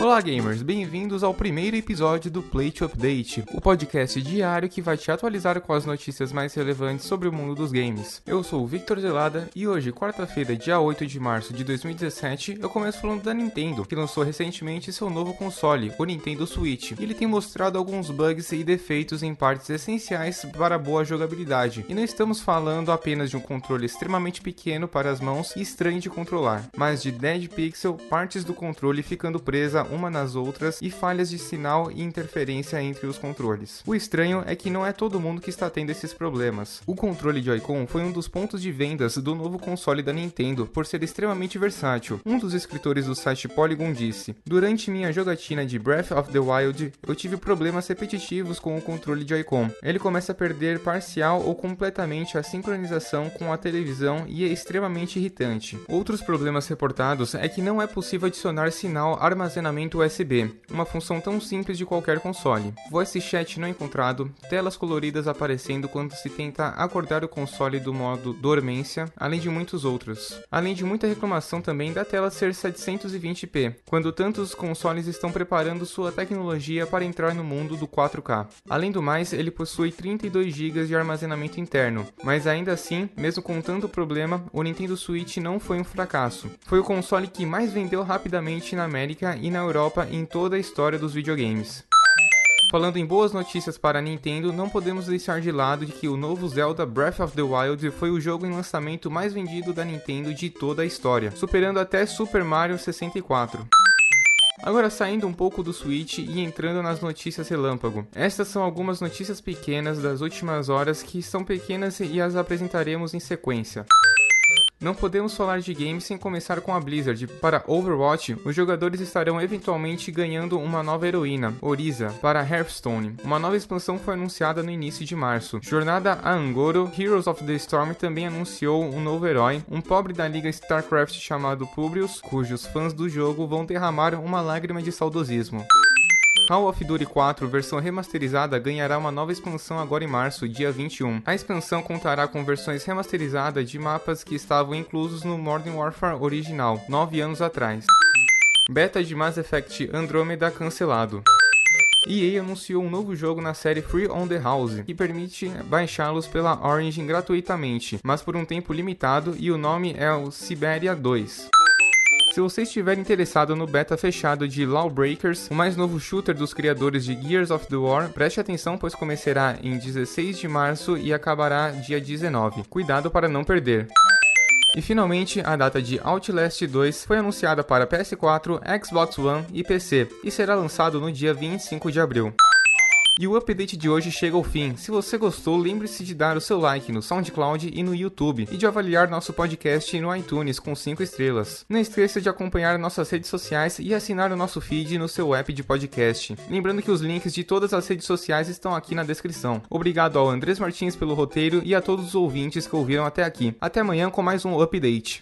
Olá gamers, bem-vindos ao primeiro episódio do Play to Update, o podcast diário que vai te atualizar com as notícias mais relevantes sobre o mundo dos games. Eu sou o Victor Zelada e hoje, quarta-feira, dia 8 de março de 2017, eu começo falando da Nintendo, que lançou recentemente seu novo console, o Nintendo Switch. Ele tem mostrado alguns bugs e defeitos em partes essenciais para boa jogabilidade. E não estamos falando apenas de um controle extremamente pequeno para as mãos e estranho de controlar, mas de dead pixel, partes do controle ficando presa uma nas outras e falhas de sinal e interferência entre os controles. O estranho é que não é todo mundo que está tendo esses problemas. O controle Joy-Con foi um dos pontos de vendas do novo console da Nintendo por ser extremamente versátil. Um dos escritores do site Polygon disse: Durante minha jogatina de Breath of the Wild, eu tive problemas repetitivos com o controle Joy-Con. Ele começa a perder parcial ou completamente a sincronização com a televisão e é extremamente irritante. Outros problemas reportados é que não é possível adicionar sinal armazenamento USB, uma função tão simples de qualquer console. Voice chat não encontrado, telas coloridas aparecendo quando se tenta acordar o console do modo dormência, além de muitos outros. Além de muita reclamação também da tela ser 720p, quando tantos consoles estão preparando sua tecnologia para entrar no mundo do 4K. Além do mais, ele possui 32 GB de armazenamento interno, mas ainda assim, mesmo com tanto problema, o Nintendo Switch não foi um fracasso. Foi o console que mais vendeu rapidamente na América e na Europa em toda a história dos videogames. Falando em boas notícias para a Nintendo, não podemos deixar de lado de que o novo Zelda Breath of the Wild foi o jogo em lançamento mais vendido da Nintendo de toda a história, superando até Super Mario 64. Agora saindo um pouco do Switch e entrando nas notícias relâmpago. Estas são algumas notícias pequenas das últimas horas que são pequenas e as apresentaremos em sequência. Não podemos falar de games sem começar com a Blizzard. Para Overwatch, os jogadores estarão eventualmente ganhando uma nova heroína, Oriza, para Hearthstone. Uma nova expansão foi anunciada no início de março. Jornada a Angoro, Heroes of the Storm também anunciou um novo herói, um pobre da liga StarCraft chamado Publius, cujos fãs do jogo vão derramar uma lágrima de saudosismo. Call of Duty 4 versão remasterizada ganhará uma nova expansão agora em março, dia 21. A expansão contará com versões remasterizadas de mapas que estavam inclusos no Modern Warfare original, 9 anos atrás. Beta de Mass Effect Andromeda cancelado. EA anunciou um novo jogo na série Free on the House, que permite baixá-los pela Origin gratuitamente, mas por um tempo limitado, e o nome é o Siberia 2. Se você estiver interessado no beta fechado de Lawbreakers, o mais novo shooter dos criadores de Gears of the War, preste atenção pois começará em 16 de março e acabará dia 19. Cuidado para não perder. E finalmente, a data de Outlast 2 foi anunciada para PS4, Xbox One e PC e será lançado no dia 25 de abril. E o update de hoje chega ao fim. Se você gostou, lembre-se de dar o seu like no SoundCloud e no YouTube e de avaliar nosso podcast no iTunes com 5 estrelas. Não esqueça de acompanhar nossas redes sociais e assinar o nosso feed no seu app de podcast. Lembrando que os links de todas as redes sociais estão aqui na descrição. Obrigado ao Andrés Martins pelo roteiro e a todos os ouvintes que ouviram até aqui. Até amanhã com mais um update.